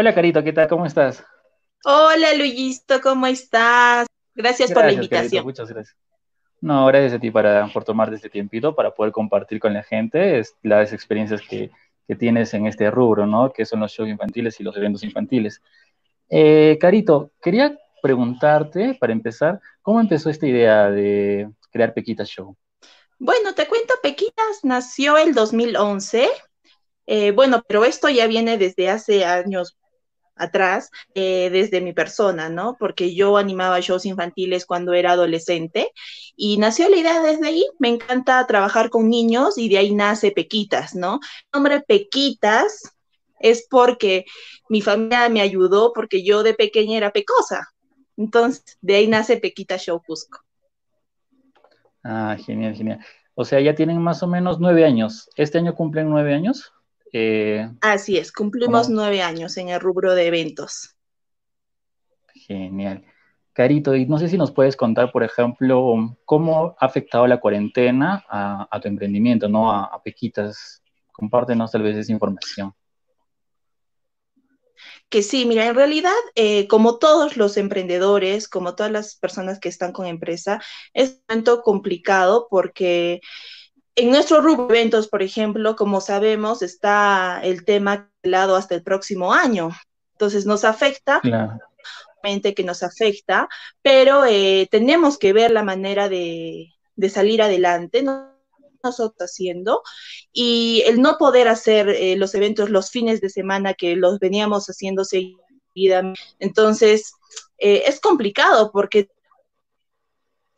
Hola, Carito, ¿qué tal? ¿Cómo estás? Hola, Luisito, ¿cómo estás? Gracias, por la invitación. muchas gracias. No, gracias a ti para, por tomarte este tiempito para poder compartir con la gente las experiencias que, que, tienes en este rubro, ¿no? Que son los shows infantiles y los eventos infantiles. Eh, Carito, quería preguntarte, para empezar, ¿cómo empezó esta idea de crear Pequitas Show? Bueno, te cuento, Pequitas nació el 2011. Eh, bueno, pero esto ya viene desde hace años atrás eh, desde mi persona, ¿no? Porque yo animaba shows infantiles cuando era adolescente y nació la idea desde ahí. Me encanta trabajar con niños y de ahí nace Pequitas, ¿no? El nombre Pequitas es porque mi familia me ayudó porque yo de pequeña era pecosa. Entonces, de ahí nace Pequita Show Cusco. Ah, genial, genial. O sea, ya tienen más o menos nueve años. ¿Este año cumplen nueve años? Eh, Así es, cumplimos nueve años en el rubro de eventos. Genial. Carito, y no sé si nos puedes contar, por ejemplo, cómo ha afectado la cuarentena a, tu emprendimiento, ¿no? A, Pequitas. Compártenos tal vez esa información. Que sí, mira, en realidad, eh, como todos los emprendedores, como todas las personas que están con empresa, es un momento complicado porque en nuestro rubro eventos, por ejemplo, como sabemos, está el tema lado hasta el próximo año. Entonces nos afecta, claro. que nos afecta, pero eh, tenemos que ver la manera de, salir adelante, ¿no? nosotros haciendo, y el no poder hacer eh, los eventos los fines de semana que los veníamos haciendo seguida. Entonces, eh, es complicado porque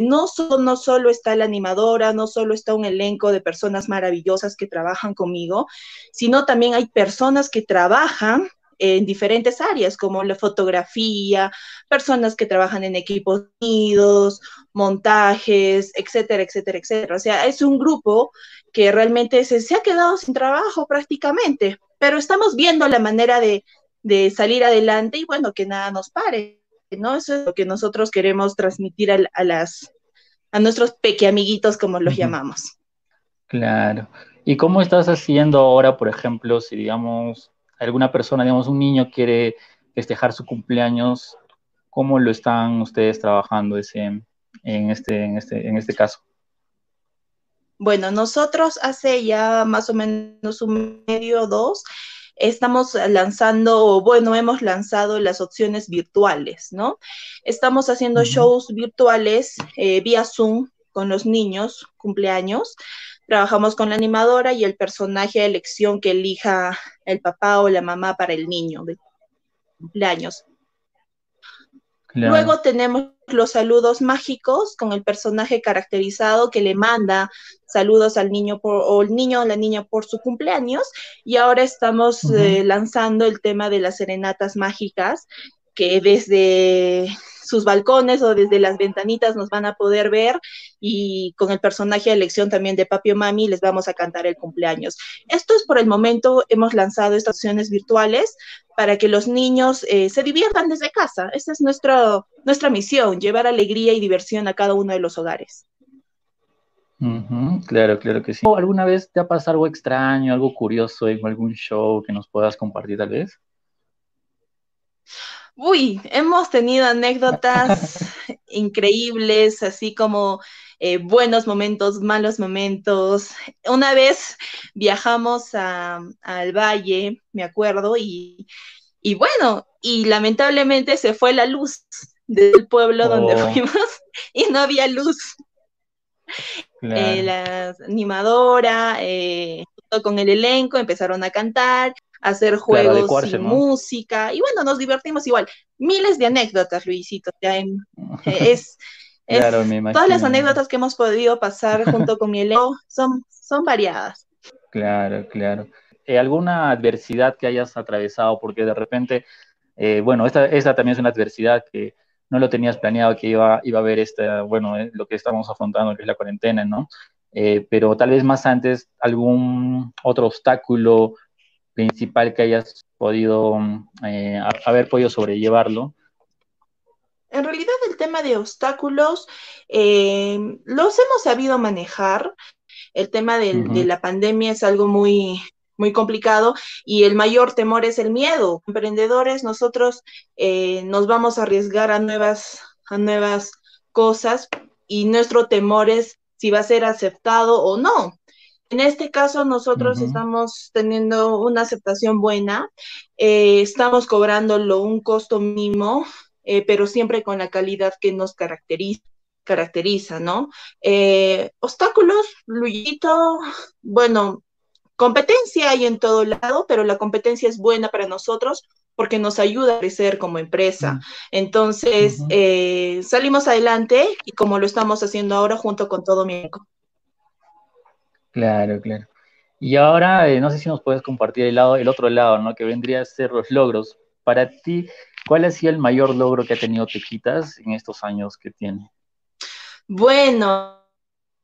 no, no solo está la animadora, no solo está un elenco de personas maravillosas que trabajan conmigo, sino también hay personas que trabajan en diferentes áreas, como la fotografía, personas que trabajan en equipos unidos, montajes, etcétera, etcétera, etcétera. O sea, es un grupo que realmente se, se ha quedado sin trabajo prácticamente, pero estamos viendo la manera de, salir adelante y bueno, que nada nos pare. ¿No? Eso es lo que nosotros queremos transmitir a, las, a nuestros pequeñamiguitos, como los llamamos. Claro. ¿Y cómo estás haciendo ahora, por ejemplo, si digamos alguna persona, digamos un niño quiere festejar su cumpleaños, cómo lo están ustedes trabajando ese, en, este, en, este, en este caso? Bueno, nosotros hace ya más o menos un medio o dos, estamos lanzando, bueno, hemos lanzado las opciones virtuales, ¿no? Estamos haciendo shows virtuales eh, vía Zoom con los niños, cumpleaños. Trabajamos con la animadora y el personaje de elección que elija el papá o la mamá para el niño de cumpleaños. Luego tenemos los saludos mágicos con el personaje caracterizado que le manda saludos al niño por, o el niño o la niña por su cumpleaños. Y ahora estamos eh, lanzando el tema de las serenatas mágicas, que desde sus balcones o desde las ventanitas nos van a poder ver y con el personaje de elección también de Papi o Mami les vamos a cantar el cumpleaños. Esto es por el momento, hemos lanzado estas opciones virtuales para que los niños eh, se diviertan desde casa. Esa es nuestra, nuestra misión, llevar alegría y diversión a cada uno de los hogares. claro, claro que sí. ¿Alguna vez te ha pasado algo extraño, algo curioso en algún show que nos puedas compartir tal vez? Uy, hemos tenido anécdotas increíbles, así como eh, buenos momentos, malos momentos. Una vez viajamos al valle, me acuerdo, y, bueno, y lamentablemente se fue la luz del pueblo donde oh. fuimos y no había luz. Eh, la animadora, eh, junto con el elenco, empezaron a cantar hacer juegos música, y bueno, nos divertimos igual. Miles de anécdotas, Luisito, eh, es, todas las anécdotas que hemos podido pasar junto con mi elenco son, son variadas. Claro, claro. Eh, ¿Alguna adversidad que hayas atravesado? Porque de repente, eh, bueno, esta, esta también es una adversidad que no lo tenías planeado que iba, iba a haber esta, bueno, lo que estamos afrontando, que es la cuarentena, ¿no? pero tal vez más antes algún otro obstáculo principal que hayas podido eh, haber podido sobrellevarlo? En realidad el tema de obstáculos eh, los hemos sabido manejar. El tema de la pandemia es algo muy, muy complicado y el mayor temor es el miedo. Emprendedores, nosotros eh, nos vamos a arriesgar a nuevas, a nuevas cosas y nuestro temor es si va a ser aceptado o no. En este caso, nosotros estamos teniendo una aceptación buena, eh, estamos cobrándolo un costo mínimo, eh, pero siempre con la calidad que nos caracteriza caracteriza, ¿no? Eh, obstáculos, Luyito, bueno, competencia hay en todo lado, pero la competencia es buena para nosotros porque nos ayuda a crecer como empresa. Mm. Entonces, salimos adelante y como lo estamos haciendo ahora junto con todo mi equipo. Claro, claro. Y ahora, eh, no sé si nos puedes compartir el, lado, el otro lado, ¿no? Que vendría a ser los logros. Para ti, ¿cuál ha sido el mayor logro que ha tenido Tequitas en estos años que tiene? Bueno,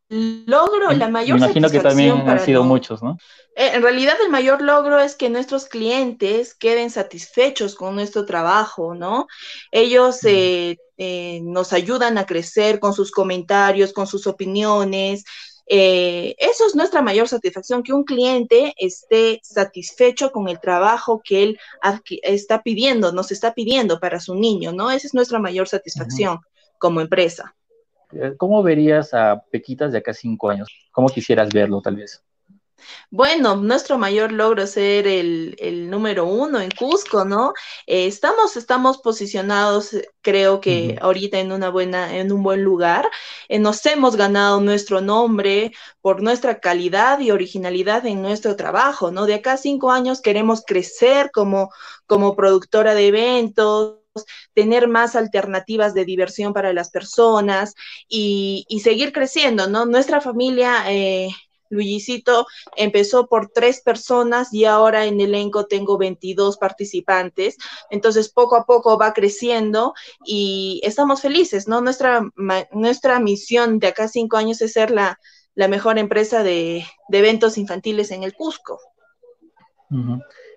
logro, la mayor Me imagino que también han sido muchos, ¿no? Eh, en realidad el mayor logro es que nuestros clientes queden satisfechos con nuestro trabajo, ¿no? Ellos eh, nos ayudan a crecer con sus comentarios, con sus opiniones, eh, eso es nuestra mayor satisfacción, que un cliente esté satisfecho con el trabajo que él está pidiendo, nos está pidiendo para su niño, ¿no? Esa es nuestra mayor satisfacción como empresa. Eh, ¿Cómo verías a Pequitas de acá cinco años? ¿Cómo quisieras verlo, tal vez? Bueno, nuestro mayor logro es ser el, número uno en Cusco, ¿no? Eh, estamos, estamos posicionados, eh, creo que ahorita en una buena, en un buen lugar. Eh, nos hemos ganado nuestro nombre por nuestra calidad y originalidad en nuestro trabajo, ¿no? De acá a cinco años queremos crecer como, como productora de eventos, tener más alternativas de diversión para las personas y, y seguir creciendo, ¿no? Nuestra familia eh, Luisito empezó por tres personas y ahora en elenco tengo 22 participantes. Entonces, poco a poco va creciendo y estamos felices, ¿no? Nuestra, nuestra misión de acá cinco años es ser la, mejor empresa de, eventos infantiles en el Cusco.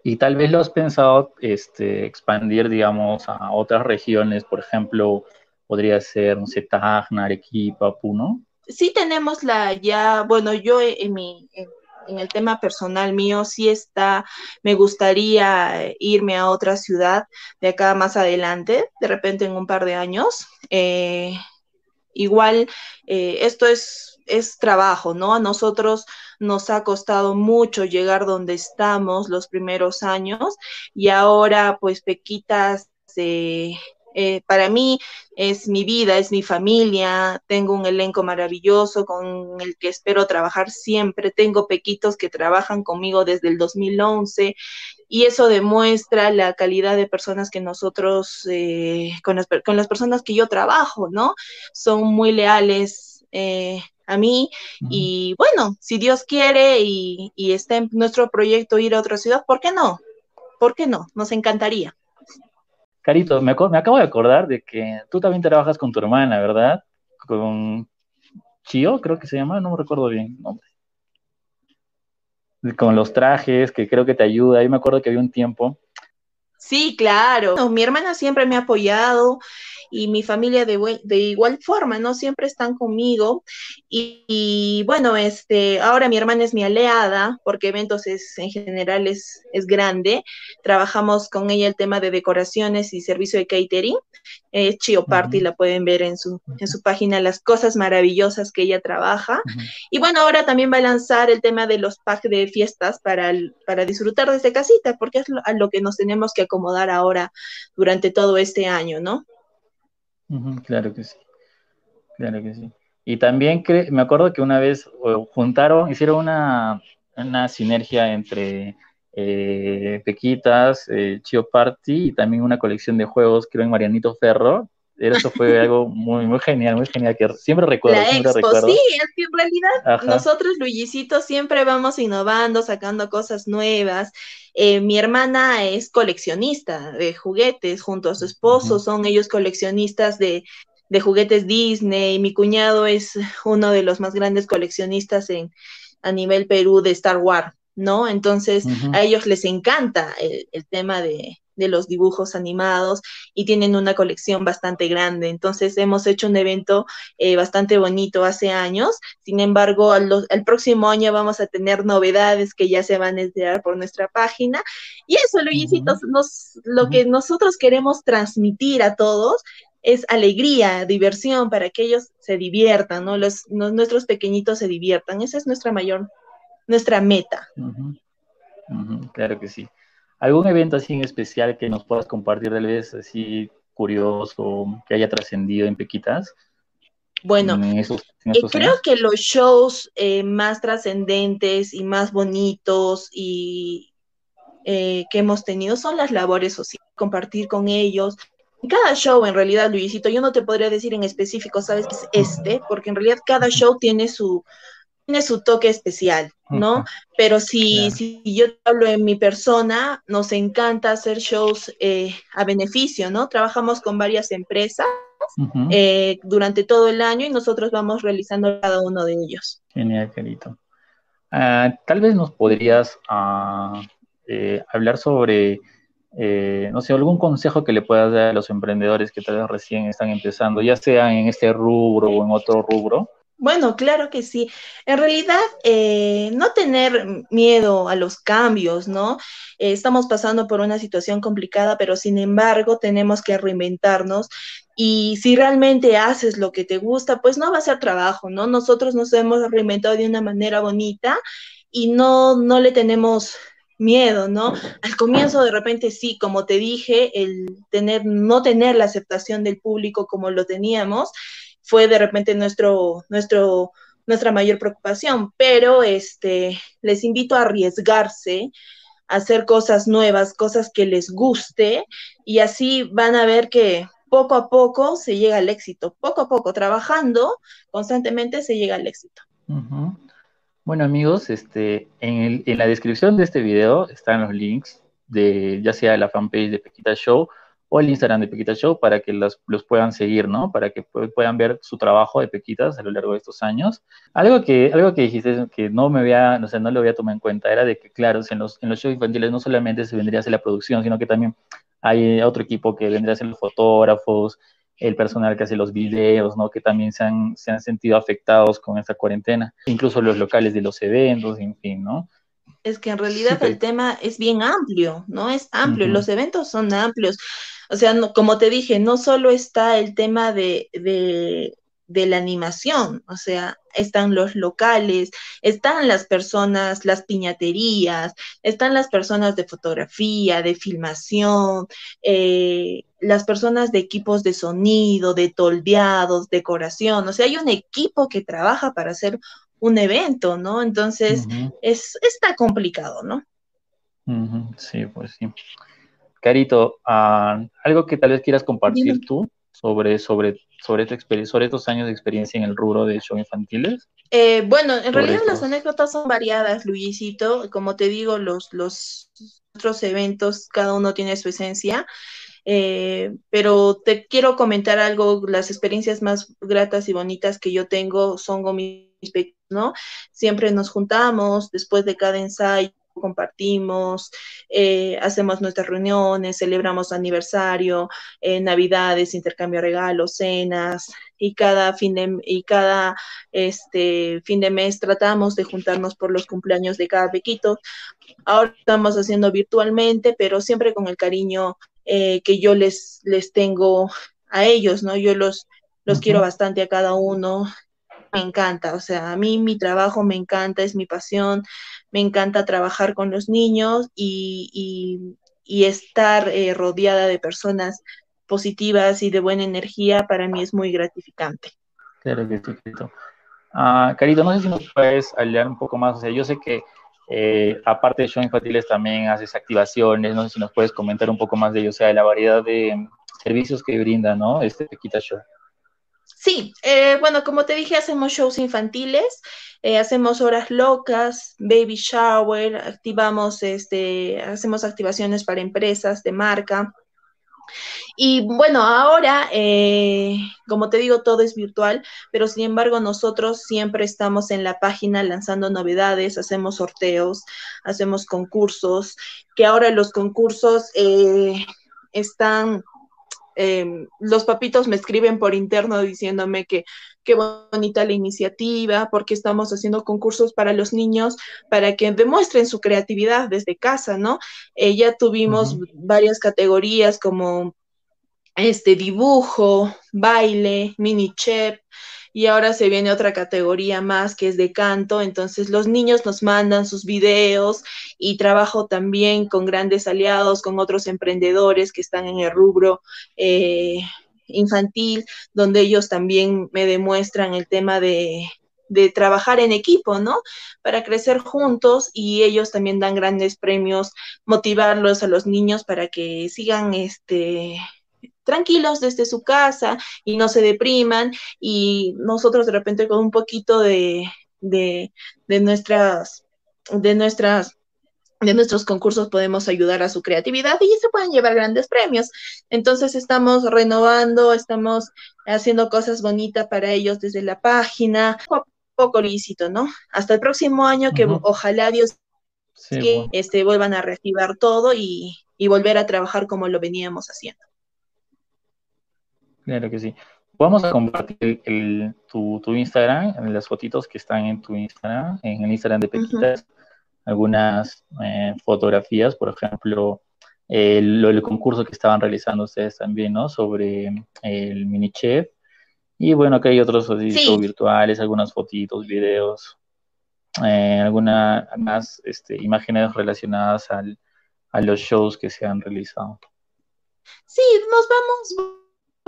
Y tal vez lo has pensado este, expandir, digamos, a otras regiones, por ejemplo, podría ser, no sé, Arequipa, Puno sí tenemos la ya, bueno, yo en mi, en, el tema personal mío sí está, me gustaría irme a otra ciudad de acá más adelante, de repente en un par de años. Eh, igual, eh, esto es, es trabajo, ¿no? A nosotros nos ha costado mucho llegar donde estamos los primeros años y ahora pues Pequitas eh, eh, para mí es mi vida, es mi familia, tengo un elenco maravilloso con el que espero trabajar siempre, tengo pequitos que trabajan conmigo desde el 2011 y eso demuestra la calidad de personas que nosotros, eh, con, las, con, las, personas que yo trabajo, ¿no? Son muy leales. Eh, a mí y bueno, si Dios quiere y, y está en nuestro proyecto ir a otra ciudad, ¿por qué no? ¿Por qué no? Nos encantaría. Carito, me, acabo de acordar de que tú también trabajas con tu hermana, ¿verdad? Con Chio, creo que se llama, no me recuerdo bien el nombre. Con los trajes, que creo que te ayuda. Yo me acuerdo que había un tiempo. Sí, claro. mi hermana siempre me ha apoyado y mi familia de, de igual forma, ¿no? Siempre están conmigo. Y, bueno, este, ahora mi hermana es mi aliada, porque eventos es, en general es, es grande. Trabajamos con ella el tema de decoraciones y servicio de catering. Eh, Chio Party, la pueden ver en su, en su página, las cosas maravillosas que ella trabaja. Y bueno, ahora también va a lanzar el tema de los packs de fiestas para, para disfrutar desde casita, porque es a lo que nos tenemos que acomodar ahora durante todo este año, ¿no? Claro que sí, claro que sí. Y también me acuerdo que una vez juntaron, hicieron una, sinergia entre eh, Pequitas, eh, Chio Party y también una colección de juegos, creo en Marianito Ferro, eso fue algo muy, muy genial, muy genial, que siempre recuerdo. La siempre expo, sí, es que en realidad nosotros, Luisito, siempre vamos innovando, sacando cosas nuevas. Eh, mi hermana es coleccionista de juguetes junto a su esposo, son ellos coleccionistas de, de juguetes Disney. Mi cuñado es uno de los más grandes coleccionistas en, a nivel Perú de Star Wars, ¿no? Entonces, a ellos les encanta el tema de, de los dibujos animados y tienen una colección bastante grande. Entonces hemos hecho un evento eh, bastante bonito hace años. Sin embargo, al, próximo año vamos a tener novedades que ya se van a enterar por nuestra página. Y eso, Luisito, nos, lo que nosotros queremos transmitir a todos es alegría, diversión para que ellos se diviertan, ¿no? Los, nuestros pequeñitos se diviertan. Esa es nuestra mayor, nuestra meta. claro que sí. ¿Algún evento así en especial que nos puedas compartir, tal vez así curioso, que haya trascendido en Pequitas? Bueno, eh, creo que los shows eh, más trascendentes y más bonitos y eh, que hemos tenido son las labores sociales, compartir con ellos, cada show, en realidad, Luisito, yo no te podría decir en específico, sabes es este, porque en realidad cada show tiene su, tiene su toque especial, ¿no? Pero si, si yo hablo en mi persona, nos encanta hacer shows eh, a beneficio, ¿no? Trabajamos con varias empresas eh, durante todo el año y nosotros vamos realizando cada uno de ellos. Genial, querido. Ah, tal vez nos podrías ah, eh, hablar sobre eh, no sé, algún consejo que le puedas dar a los emprendedores que tal vez recién están empezando, ya sea en este rubro o en otro rubro? Bueno, claro que sí. En realidad, eh, no tener miedo a los cambios, ¿no? Estamos pasando por una situación complicada, pero sin embargo tenemos que reinventarnos y si realmente haces lo que te gusta, pues no va a ser trabajo, ¿no? Nosotros nos hemos reinventado de una manera bonita y no, no le tenemos miedo, ¿no? Al comienzo de repente sí, como te dije, el tener, no tener la aceptación del público como lo teníamos, fue de repente nuestro, nuestro, nuestra mayor preocupación, pero este, les invito a arriesgarse, a hacer cosas nuevas, cosas que les guste, y así van a ver que poco a poco se llega al éxito, poco a poco, trabajando constantemente se llega al éxito. Bueno amigos, este, en, la descripción de este video están los links de ya sea la fanpage de Pequita Show o el Instagram de Pequita Show para que los, puedan seguir, ¿no? Para que puedan ver su trabajo de Pequitas a lo largo de estos años. Algo que, algo que dijiste que no me había, no sé, no lo había tomado en cuenta era de que, claro, en los, en los shows infantiles no solamente se vendría a hacer la producción, sino que también hay otro equipo que vendría a ser los fotógrafos, el personal que hace los videos, ¿no? Que también se han, se han sentido afectados con esta cuarentena, incluso los locales de los eventos, en fin, ¿no? Es que en realidad el tema es bien amplio, ¿no? Es amplio, los eventos son amplios. O sea, como te dije, no solo está el tema de, de, de la animación, o sea, están los locales, están las personas, las piñaterías, están las personas de fotografía, de filmación, eh, las personas de equipos de sonido, de toldeados, decoración, o sea, hay un equipo que trabaja para hacer un evento, ¿no? Entonces, es, está complicado, ¿no? Sí, pues sí. Carito, ah, algo que tal vez quieras compartir tú sobre, sobre, sobre, tu sobre estos años de experiencia en el rubro de show infantiles? Eh, bueno, en realidad las anécdotas son variadas, Luisito. Como te digo, los, los otros eventos, cada uno tiene su esencia. Eh, pero te quiero comentar algo, las experiencias más gratas y bonitas que yo tengo son con mis ¿no? Siempre nos juntamos después de cada ensayo compartimos, eh, hacemos nuestras reuniones, celebramos aniversario, eh, navidades, intercambio de regalos, cenas, y cada fin de, y cada este, fin de mes tratamos de juntarnos por los cumpleaños de cada pequito. Ahora estamos haciendo virtualmente, pero siempre con el cariño eh, que yo les, les tengo a ellos, ¿no? Yo los, los quiero bastante a cada uno, me encanta, o sea, a mí mi trabajo me encanta, es mi pasión, me encanta trabajar con los niños y, estar eh, rodeada de personas positivas y de buena energía para mí es muy gratificante. Claro que sí, Carito. Ah, Carito, no sé si nos puedes hablar un poco más, o sea, yo sé que eh, aparte de show infantiles también haces activaciones, no sé si nos puedes comentar un poco más de ello, o sea, de la variedad de servicios que brinda, ¿no? Este Pequita Show. Sí, eh, bueno, como te dije, hacemos shows infantiles, eh, hacemos horas locas, baby shower, activamos, este, hacemos activaciones para empresas de marca, Y bueno, ahora, eh, como te digo, todo es virtual, pero sin embargo nosotros siempre estamos en la página lanzando novedades, hacemos sorteos, hacemos concursos, que ahora los concursos están Em, los papitos me escriben por interno diciéndome que qué bonita la iniciativa, porque estamos haciendo concursos para los niños para que demuestren su creatividad desde casa, ¿no? Eh, ya tuvimos varias categorías como este dibujo, baile, mini chef, y ahora se viene otra categoría más que es de canto, entonces los niños nos mandan sus videos y trabajo también con grandes aliados, con otros emprendedores que están en el rubro. Eh, infantil, donde ellos también me demuestran el tema de, de trabajar en equipo, ¿no? Para crecer juntos y ellos también dan grandes premios, motivarlos a los niños para que sigan este tranquilos desde su casa y no se depriman y nosotros de repente con un poquito de, de, nuestras, de nuestras de nuestros concursos podemos ayudar a su creatividad y se pueden llevar grandes premios. Entonces estamos renovando, estamos haciendo cosas bonitas para ellos desde la página, poco, poco lícito, ¿no? Hasta el próximo año que ojalá Dios que este, vuelvan a reactivar todo y, y volver a trabajar como lo veníamos haciendo. Claro que sí. Vamos a compartir el, tu, tu, Instagram, en las fotitos que están en tu Instagram, en el Instagram de Pequitas, algunas eh, fotografías, por ejemplo, el, el, concurso que estaban realizando ustedes también, ¿no? Sobre el mini chef. Y bueno, acá hay otros virtuales, algunas fotitos, videos, eh, algunas más este, imágenes relacionadas al, a los shows que se han realizado. Sí, nos vamos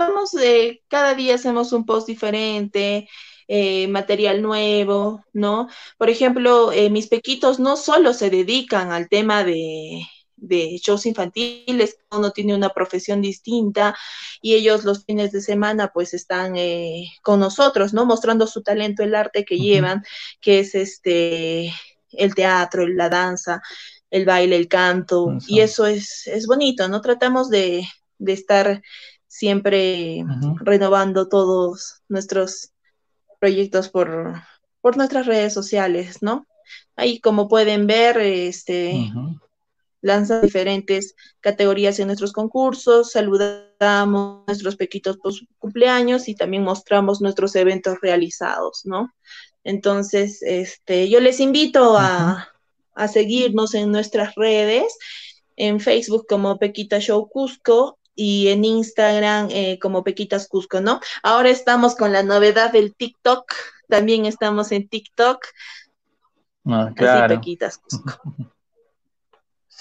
vamos, eh, cada día hacemos un post diferente, eh, material nuevo, ¿no? Por ejemplo, eh, mis pequitos no solo se dedican al tema de, de shows infantiles, uno tiene una profesión distinta y ellos los fines de semana pues están con nosotros, ¿no? Mostrando su talento, el arte que llevan, que es este, el teatro, la danza, el baile, el canto, y eso es, es bonito, ¿no? Tratamos de, de estar siempre renovando todos nuestros proyectos por, por nuestras redes sociales, ¿no? Ahí como pueden ver, este, lanza diferentes categorías en nuestros concursos, saludamos nuestros pequitos post cumpleaños y también mostramos nuestros eventos realizados, ¿no? Entonces, este, yo les invito a, a seguirnos en nuestras redes, en Facebook como Pequita Show Cusco, y en Instagram eh, como Pequitas Cusco, ¿no? Ahora estamos con la novedad del TikTok, también estamos en TikTok. Ah, claro. Pequitas Cusco.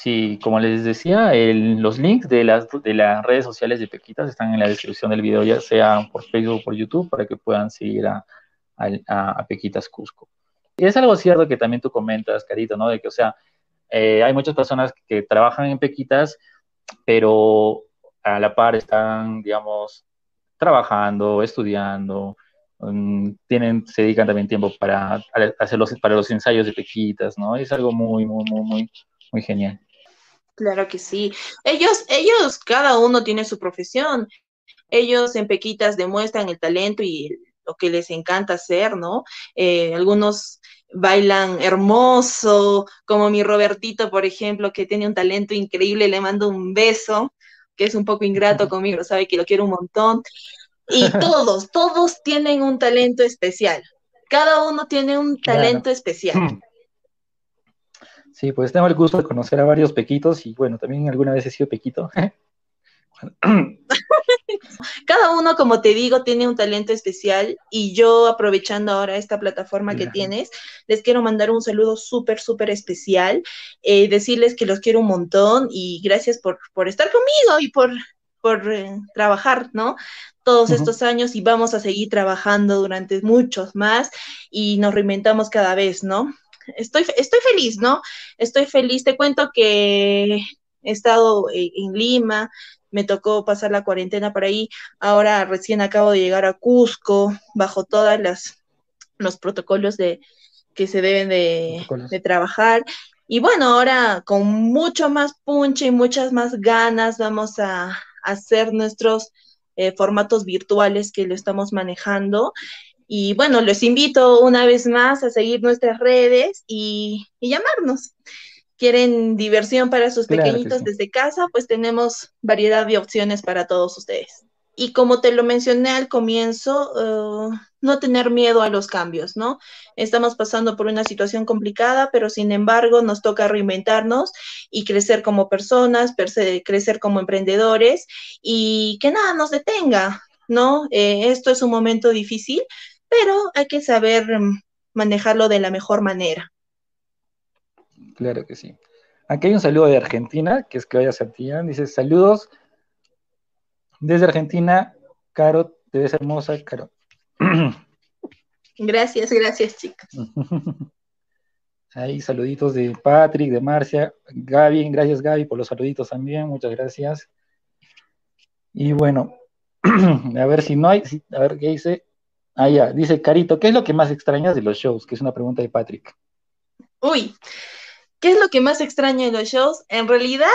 Sí, como les decía, los links de las, de las redes sociales de Pequitas están en la descripción del video, ya sea por Facebook o por YouTube, para que puedan seguir a, a, Pequitas Cusco. Y es algo cierto que también tú comentas, Carito, ¿no? De que, o sea, eh, hay muchas personas que trabajan en Pequitas, pero a la par están, digamos, trabajando, estudiando, mm, tienen, se dedican también tiempo para hacer los, para los ensayos de pequitas, ¿no? Es algo muy, muy, muy, muy, muy genial. Claro que sí. Ellos, ellos, cada uno tiene su profesión. Ellos en Pequitas demuestran el talento y lo que les encanta hacer, ¿no? Eh, algunos bailan hermoso, como mi Robertito, por ejemplo, que tiene un talento increíble, le mando un beso que es un poco ingrato conmigo, sabe que lo quiero un montón. Y todos, todos tienen un talento especial. Cada uno tiene un talento especial. Hmm. Sí, pues tengo el gusto de conocer a varios pequitos y bueno, también alguna vez he sido pequito. Cada uno, como te digo, tiene un talento especial y yo aprovechando ahora esta plataforma que tienes, les quiero mandar un saludo súper, súper especial, eh, decirles que los quiero un montón y gracias por, por estar conmigo y por, por eh, trabajar, ¿no? Todos estos años y vamos a seguir trabajando durante muchos más y nos reinventamos cada vez, ¿no? Estoy, estoy feliz, ¿no? Estoy feliz. Te cuento que he estado eh, en Lima, me tocó pasar la cuarentena por ahí. Ahora recién acabo de llegar a Cusco, bajo todas las los protocolos de que se deben de, trabajar. Y bueno, ahora con mucho más punche y muchas más ganas vamos a, hacer nuestros eh, formatos virtuales que lo estamos manejando. Y bueno, les invito una vez más a seguir nuestras redes y, llamarnos. ¿Quieren diversión para sus pequeñitos desde casa? Pues tenemos variedad de opciones para todos ustedes. Y como te lo mencioné al comienzo, uh, no tener miedo a los cambios, ¿no? Estamos pasando por una situación complicada, pero sin embargo nos toca reinventarnos y crecer como personas, crecer como emprendedores y que nada nos detenga, ¿no? Eh, esto es un momento difícil, pero hay que saber mm, manejarlo de la mejor manera. Claro que sí. Aquí hay un saludo de Argentina, que es Claudia Santillán, dice saludos desde Argentina, Caro, te ves hermosa, Caro. Gracias, gracias, chicas. Ahí saluditos de Patrick, de Marcia, Gaby, gracias Gaby por los saluditos también, muchas gracias. Y bueno, a ver si no hay, a ver qué dice. Ah, ya, dice Carito, ¿qué es lo que más extrañas de los shows? Que es una pregunta de Patrick. Uy, ¿qué es lo que más extraño de los shows? En realidad,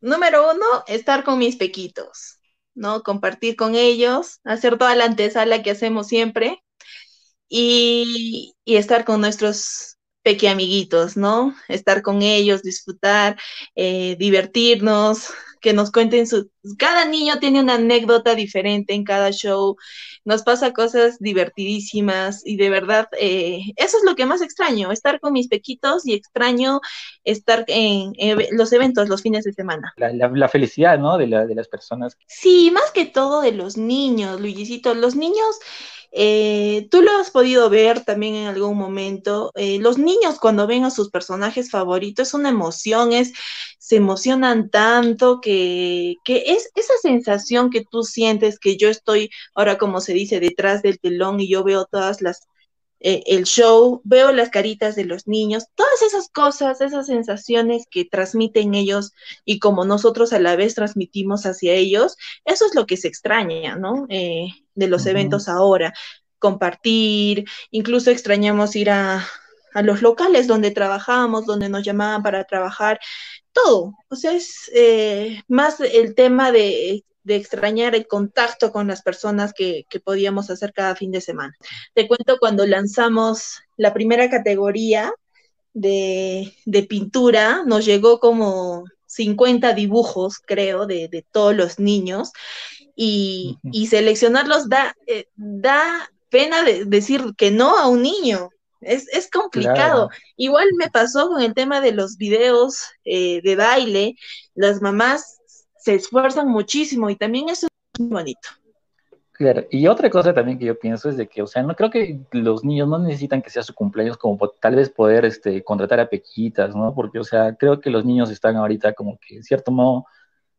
número uno, estar con mis pequitos. ¿no? Compartir con ellos, hacer toda la antesala que hacemos siempre y, estar con nuestros peque amiguitos, ¿no? Estar con ellos, disfrutar, eh, divertirnos, que nos cuenten su... Cada niño tiene una anécdota diferente en cada show, nos pasa cosas divertidísimas y de verdad, eh, eso es lo que más extraño, estar con mis pequitos y extraño estar en, los eventos los fines de semana. La, felicidad, ¿no? De, de las personas. Sí, más que todo de los niños, Luisito, los niños eh, tú lo has podido ver también en algún momento. Eh, los niños cuando ven a sus personajes favoritos es una emoción, es, se emocionan tanto que, que es esa sensación que tú sientes que yo estoy ahora como se dice detrás del telón y yo veo todas las eh, el show, veo las caritas de los niños, todas esas cosas, esas sensaciones que transmiten ellos y como nosotros a la vez transmitimos hacia ellos, eso es lo que se extraña, ¿no? Eh, de los eventos ahora, compartir, incluso extrañamos ir a, a los locales donde trabajábamos, donde nos llamaban para trabajar, todo. O sea, es eh, más el tema de de extrañar el contacto con las personas que, podíamos hacer cada fin de semana. Te cuento cuando lanzamos la primera categoría de, pintura, nos llegó como 50 dibujos, creo, de, todos los niños, y, seleccionarlos da, eh, da pena de decir que no a un niño. Es, complicado. Igual me pasó con el tema de los videos eh, de baile. Las mamás se esfuerzan muchísimo y también eso es muy bonito. Claro, y otra cosa también que yo pienso es de que, o sea, no creo que los niños no necesitan que sea su cumpleaños como tal vez poder este, contratar a pequitas, ¿no? Porque, o sea, creo que los niños están ahorita como que, en cierto modo,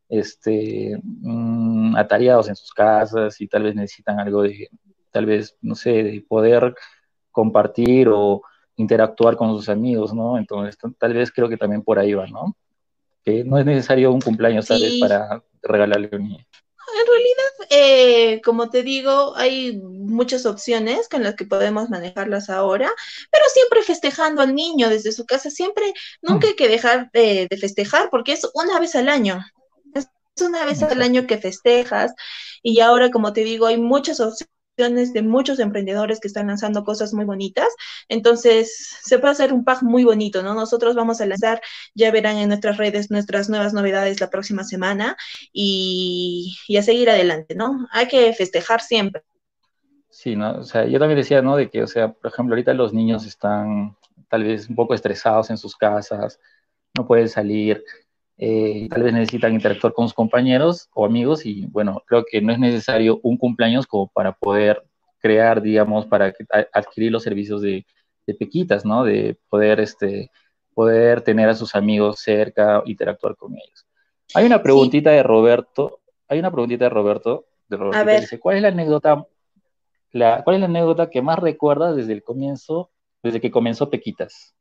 este, mm, atareados en sus casas y tal vez necesitan algo de, tal vez, no sé, de poder compartir o interactuar con sus amigos, ¿no? Entonces, tal vez creo que también por ahí va, ¿no? Que no es necesario un cumpleaños, ¿sabes? Para regalarle un niño. En realidad, eh, como te digo, hay muchas opciones con las que podemos manejarlas ahora, pero siempre festejando al niño desde su casa, siempre, nunca hay que dejar de, de festejar porque es una vez al año, es una vez al año que festejas y ahora, como te digo, hay muchas opciones de muchos emprendedores que están lanzando cosas muy bonitas. Entonces, se puede hacer un pack muy bonito, ¿no? Nosotros vamos a lanzar, ya verán en nuestras redes nuestras nuevas novedades la próxima semana y, a seguir adelante, ¿no? Hay que festejar siempre. Sí, ¿no? O sea, yo también decía, ¿no? De que, o sea, por ejemplo, ahorita los niños están tal vez un poco estresados en sus casas, no pueden salir, eh, tal vez necesitan interactuar con sus compañeros o amigos y bueno, creo que no es necesario un cumpleaños como para poder crear, digamos, para adquirir los servicios de, Pequitas, ¿no? De poder, este, poder tener a sus amigos cerca, interactuar con ellos. Hay una preguntita de Roberto, hay una preguntita de Roberto, de Roberto que dice, ¿cuál es la anécdota, la, cuál es la anécdota que más recuerdas desde el comienzo, desde que comenzó Pequitas?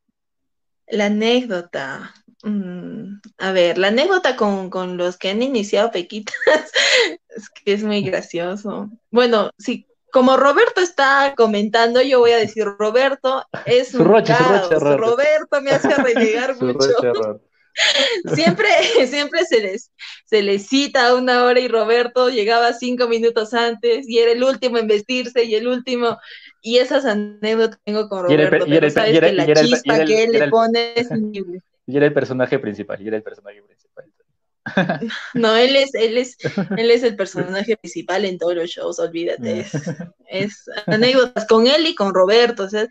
La anécdota. Mm, a ver, la anécdota con, los que han iniciado Pequitas es que es muy gracioso. Bueno, sí, como Roberto está comentando, yo voy a decir, Roberto es un Roberto me hace renegar mucho. siempre, siempre se les, se les cita una hora y Roberto llegaba cinco minutos antes y era el último en vestirse y el último, y esas anécdotas tengo con Roberto, pero sabes que la chispa que él le pone es. Y era el personaje principal, y era el personaje principal. No, él es, él es, él es el personaje principal en todos los shows, olvídate. Es, anécdotas con él y con Roberto. O sea,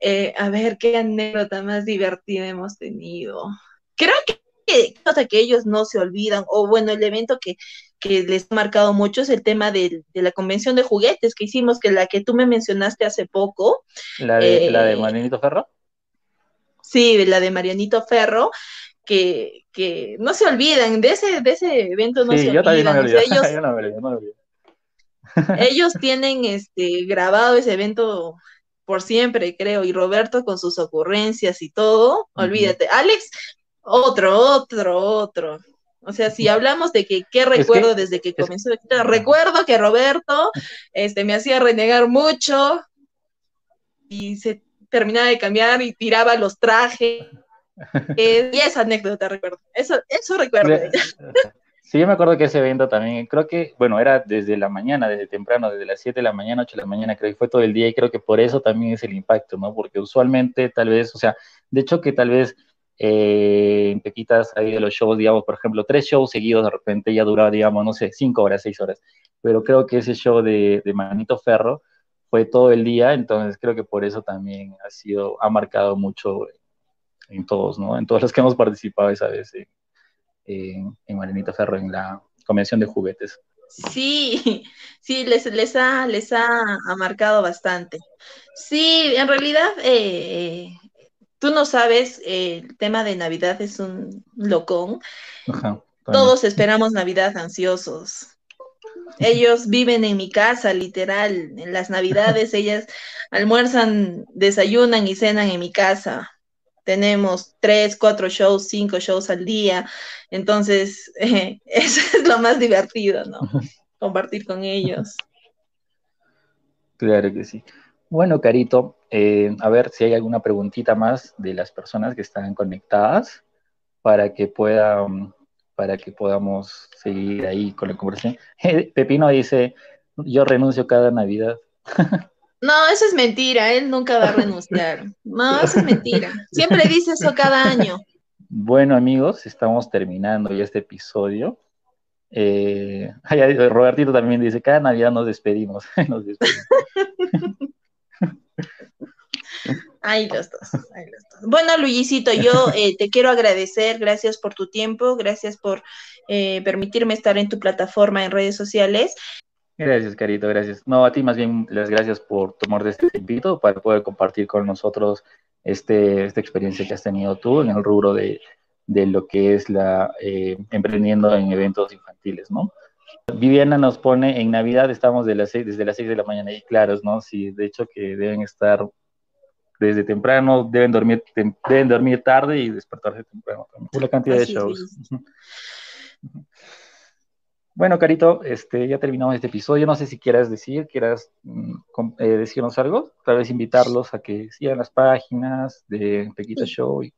eh, a ver qué anécdota más divertida hemos tenido. Creo que, que, que ellos no se olvidan, o bueno, el evento que, que les ha marcado mucho es el tema de, la convención de juguetes que hicimos, que la que tú me mencionaste hace poco. ¿La de, ¿la de eh, Marianito Ferro? Sí, la de Marianito Ferro, que, que no se olvidan, de ese, de ese evento no se olvidan. ellos, tienen este grabado ese evento por siempre, creo, y Roberto con sus ocurrencias y todo, olvídate. Alex, otro, otro, otro. O sea, si hablamos de que qué recuerdo desde que comenzó, recuerdo que Roberto este, me hacía renegar mucho y se terminaba de cambiar y tiraba los trajes eh, y esa anécdota recuerdo. Eso, eso recuerdo. Sí, yo me acuerdo que ese evento también, creo que, bueno, era desde la mañana, desde temprano, desde las 7 de la mañana, 8 de la mañana, creo que fue todo el día y creo que por eso también es el impacto, ¿no? Porque usualmente tal vez, o sea, de hecho que tal vez eh, en Pequitas ahí de los shows, digamos, por ejemplo, tres shows seguidos de repente ya duraba, digamos, no sé, cinco horas, seis horas, pero creo que ese show de, de Manito Ferro fue todo el día, entonces creo que por eso también ha sido, ha marcado mucho en todos, ¿no? En todos los que hemos participado esa vez en, en Marinita Ferro, en la convención de juguetes. Sí, sí, les, les, ha, les ha, marcado bastante. Sí, en realidad, eh, tú no sabes, el tema de Navidad es un locón. Todos esperamos Navidad ansiosos. Ellos viven en mi casa, literal. En las Navidades ellas almuerzan, desayunan y cenan en mi casa tenemos tres, cuatro shows, cinco shows al día. Entonces, eso es lo más divertido, ¿no? Compartir con ellos. Claro que sí. Bueno, Carito, eh, a ver si hay alguna preguntita más de las personas que están conectadas para que puedan, para que podamos seguir ahí con la conversación. Pepino dice, yo renuncio cada Navidad. No, eso es mentira, él nunca va a renunciar. No, eso es mentira. Siempre dice eso cada año. Bueno, amigos, estamos terminando ya este episodio. Eh, Robertito también dice, cada Navidad nos despedimos. nos despedimos. Ahí los dos. Bueno, Luisito, yo eh, te quiero agradecer, gracias por tu tiempo, gracias por eh, permitirme estar en tu plataforma en redes sociales. Gracias, Carito, gracias. No, a ti más bien las gracias por tomarte este invito para poder compartir con nosotros este, esta experiencia que has tenido tú en el rubro de, lo que es la eh, emprendiendo en eventos infantiles, ¿no? Viviana nos pone, en Navidad estamos de las seis, desde las 6 de la mañana y claros, ¿no? Sí, de hecho que deben estar desde temprano, deben dormir, deben dormir tarde y despertarse temprano también, por la cantidad de shows. Bueno, Carito, este, ya terminamos este episodio. No sé si quieras decir, quieras mm, eh, decirnos algo, tal vez invitarlos a que sigan las páginas de Pequita Show y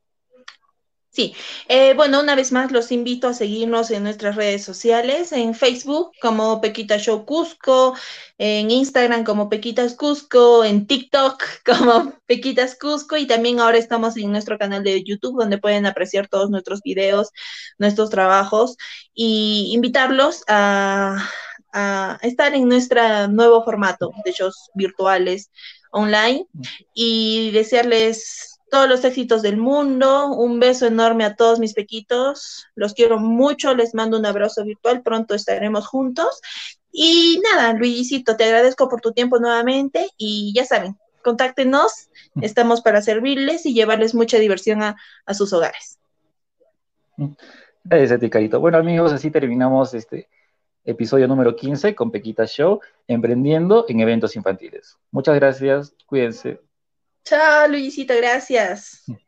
Sí, eh, bueno, una vez más los invito a seguirnos en nuestras redes sociales, en Facebook como Pequita Show Cusco, en Instagram como Pequitas Cusco, en TikTok como Pequitas Cusco y también ahora estamos en nuestro canal de YouTube donde pueden apreciar todos nuestros videos, nuestros trabajos y invitarlos a, a estar en nuestro nuevo formato de shows virtuales online y desearles todos los éxitos del mundo. Un beso enorme a todos mis pequitos. Los quiero mucho. Les mando un abrazo virtual. Pronto estaremos juntos. Y nada, Luisito, te agradezco por tu tiempo nuevamente. Y ya saben, contáctenos. Estamos para servirles y llevarles mucha diversión a, sus hogares. Gracias a ti, Carito. Bueno, amigos, así terminamos este episodio número 15 con Pequita Show, emprendiendo en eventos infantiles. Muchas gracias. Cuídense. Chao, Luisito, gracias.